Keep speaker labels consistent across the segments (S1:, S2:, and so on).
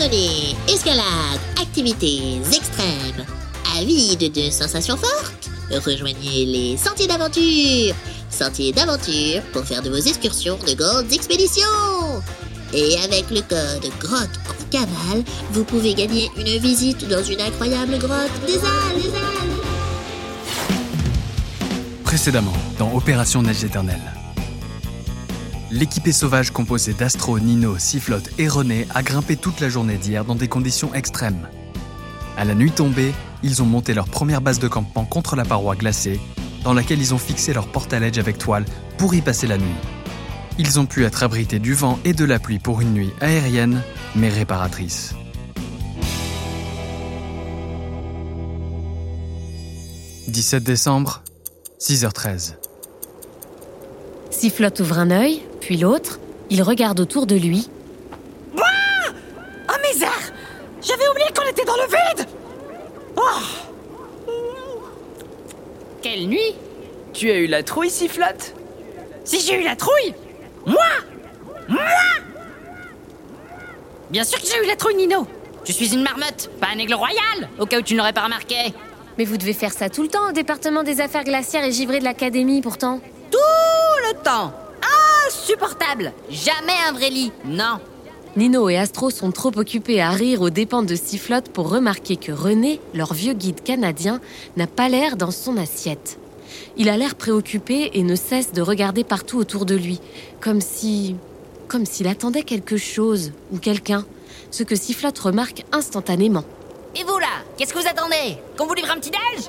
S1: Escalade, activités extrêmes. Avide de sensations fortes Rejoignez les sentiers d'aventure Sentiers d'aventure pour faire de vos excursions de grandes expéditions Et avec le code grotte en cavale, vous pouvez gagner une visite dans une incroyable grotte des Halles, des.
S2: Précédemment, dans Opération Neige éternelle. L'équipée sauvage composée d'Astro, Nino, Sifflotte et René a grimpé toute la journée d'hier dans des conditions extrêmes. À la nuit tombée, ils ont monté leur première base de campement contre la paroi glacée, dans laquelle ils ont fixé leur portaledge avec toile pour y passer la nuit. Ils ont pu être abrités du vent et de la pluie pour une nuit aérienne, mais réparatrice. « 17 décembre, 6h13.
S3: Sifflotte ouvre un œil, puis l'autre. Il regarde autour de lui.
S4: Oh misère J'avais oublié qu'on était dans le vide! Oh!
S5: Quelle nuit!
S4: Tu as eu la trouille, Sifflotte Si j'ai eu la trouille Moi! Moi!
S5: Bien sûr que j'ai eu la trouille, Nino! Je suis une marmotte, pas un aigle royal, au cas où tu n'aurais pas remarqué.
S3: Mais vous devez faire ça tout le temps au département des affaires glaciaires et givrées de l'académie pourtant.
S5: Tout le temps Insupportable Jamais un vrai lit, non
S3: Nino et Astro sont trop occupés à rire aux dépens de Sifflotte pour remarquer que René, leur vieux guide canadien, n'a pas l'air dans son assiette. Il a l'air préoccupé et ne cesse de regarder partout autour de lui, comme si. comme s'il attendait quelque chose ou quelqu'un, ce que Sifflotte remarque instantanément.
S5: Et vous là Qu'est-ce que vous attendez? Qu'on vous livre un petit déj?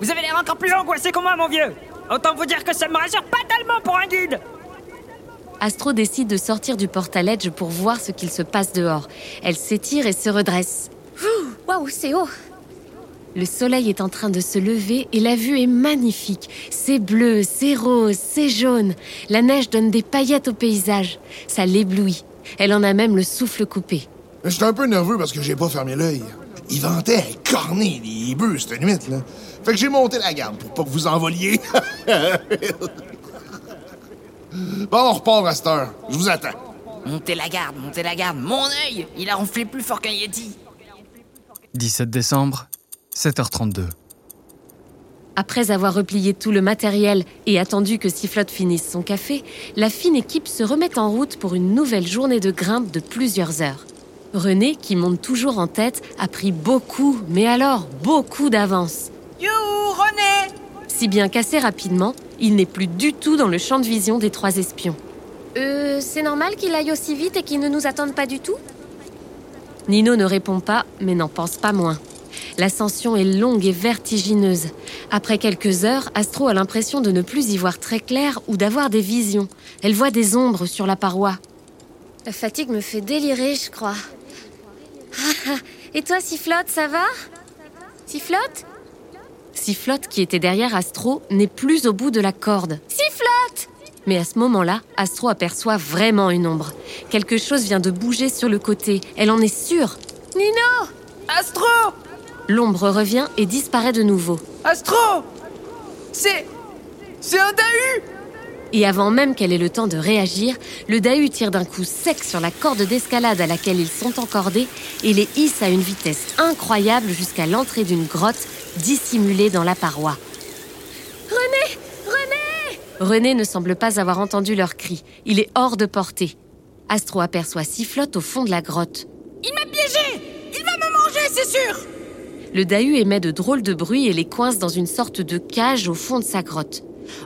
S4: Vous avez l'air encore plus angoissé que moi, mon vieux Autant vous dire que ça me rassure pas tellement pour un guide
S3: Astro décide de sortir du portaledge pour voir ce qu'il se passe dehors. Elle s'étire et se redresse.
S6: Waouh, c'est haut.
S3: Le soleil est en train de se lever et la vue est magnifique. C'est bleu, c'est rose, c'est jaune. La neige donne des paillettes au paysage. Ça l'éblouit. Elle en a même le souffle coupé.
S7: J'étais un peu nerveux parce que j'ai pas fermé l'œil. Il ventait à corner les bœufs cette nuit, là. Fait que j'ai monté la garde pour pas que vous envoliez. bon, on repart à cette heure. Je vous attends.
S5: Montez la garde, montez la garde, mon œil Il a ronflé plus fort qu'un Yeti
S2: 17 décembre, 7h32.
S3: Après avoir replié tout le matériel et attendu que Sifflotte finisse son café, la fine équipe se remet en route pour une nouvelle journée de grimpe de plusieurs heures. René, qui monte toujours en tête, a pris beaucoup, mais alors beaucoup d'avance.
S4: Youhou, René
S3: Si bien qu'assez rapidement, il n'est plus du tout dans le champ de vision des trois espions.
S6: Euh, c'est normal qu'il aille aussi vite et qu'il ne nous attende pas du tout
S3: Nino ne répond pas, mais n'en pense pas moins. L'ascension est longue et vertigineuse. Après quelques heures, Astro a l'impression de ne plus y voir très clair ou d'avoir des visions. Elle voit des ombres sur la paroi.
S6: La fatigue me fait délirer, je crois. Ah, et toi, Sifflotte, ça va? Sifflotte
S3: Sifflotte, qui était derrière Astro, n'est plus au bout de la corde.
S6: Sifflotte
S3: Mais à ce moment-là, Astro aperçoit vraiment une ombre. Quelque chose vient de bouger sur le côté. Elle en est sûre.
S6: Nino
S4: Astro
S3: L'ombre revient et disparaît de nouveau.
S4: Astro C'est... C'est un Dahu
S3: Et avant même qu'elle ait le temps de réagir, le Dahu tire d'un coup sec sur la corde d'escalade à laquelle ils sont encordés et les hisse à une vitesse incroyable jusqu'à l'entrée d'une grotte dissimulée dans la paroi.
S6: René René
S3: René ne semble pas avoir entendu leur cri. Il est hors de portée. Astro aperçoit Sifflotte au fond de la grotte.
S4: Il m'a piégé Il va me manger, c'est sûr
S3: Le Dahu émet de drôles de bruits et les coince dans une sorte de cage au fond de sa grotte.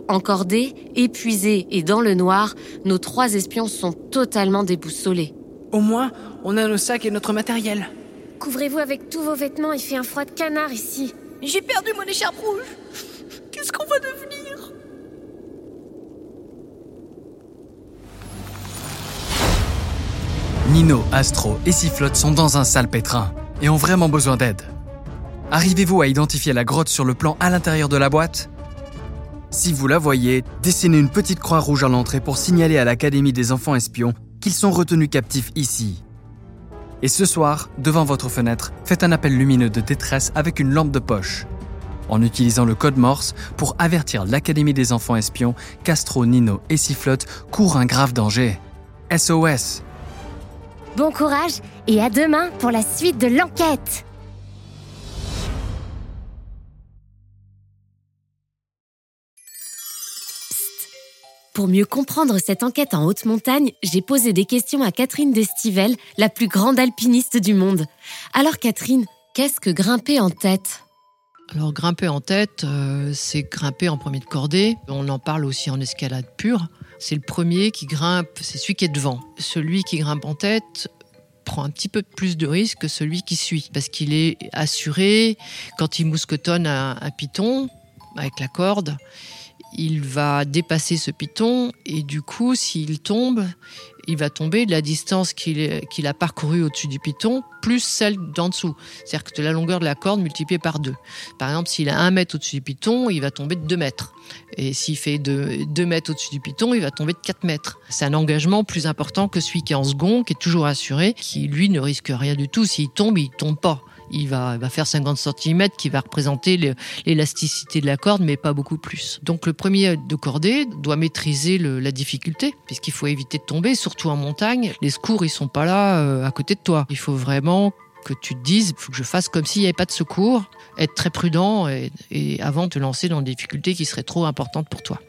S3: Encordés, épuisés et dans le noir, nos trois espions sont totalement déboussolés.
S4: Au moins, on a nos sacs et notre matériel.
S6: Couvrez-vous avec tous vos vêtements, il fait un froid de canard ici.
S4: J'ai perdu mon écharpe rouge. Qu'est-ce qu'on va devenir?
S2: Nino, Astro et Sifflotte sont dans un sale pétrin et ont vraiment besoin d'aide. Arrivez-vous à identifier la grotte sur le plan à l'intérieur de la boîte? Si vous la voyez, dessinez une petite croix rouge à l'entrée pour signaler à l'Académie des enfants espions qu'ils sont retenus captifs ici. Et ce soir, devant votre fenêtre, faites un appel lumineux de détresse avec une lampe de poche. En utilisant le code Morse pour avertir l'Académie des enfants espions qu'Astro, Nino et Sifflotte courent un grave danger. SOS
S6: Bon courage et à demain pour la suite de l'enquête
S3: Pour mieux comprendre cette enquête en haute montagne, j'ai posé des questions à Catherine Destivelle, la plus grande alpiniste du monde. Alors Catherine, qu'est-ce que grimper en tête?
S8: Alors grimper en tête, euh, c'est grimper en premier de cordée. On en parle aussi en escalade pure. C'est le premier qui grimpe, c'est celui qui est devant. Celui qui grimpe en tête prend un petit peu plus de risque que celui qui suit, parce qu'il est assuré quand il mousquetonne un piton avec la corde il va dépasser ce piton et du coup, s'il tombe, il va tomber de la distance qu'il a parcourue au-dessus du piton plus celle d'en dessous. C'est-à-dire que la longueur de la corde multipliée par deux. Par exemple, s'il a un mètre au-dessus du piton, il va tomber de 2 mètres. Et s'il fait 2 mètres au-dessus du piton, il va tomber de 4 mètres. C'est un engagement plus important que celui qui est en second, qui est toujours assuré, qui lui ne risque rien du tout. S'il tombe, il tombe pas il va, faire 50 cm qui va représenter l'élasticité de la corde, mais pas beaucoup plus. Donc le premier de cordée doit maîtriser la difficulté, puisqu'il faut éviter de tomber, surtout en montagne. Les secours, ils sont pas là euh, à côté de toi. Il faut vraiment que tu te dises, il faut que je fasse comme s'il n'y avait pas de secours, être très prudent et, et avant de te lancer dans des difficultés qui seraient trop importantes pour toi.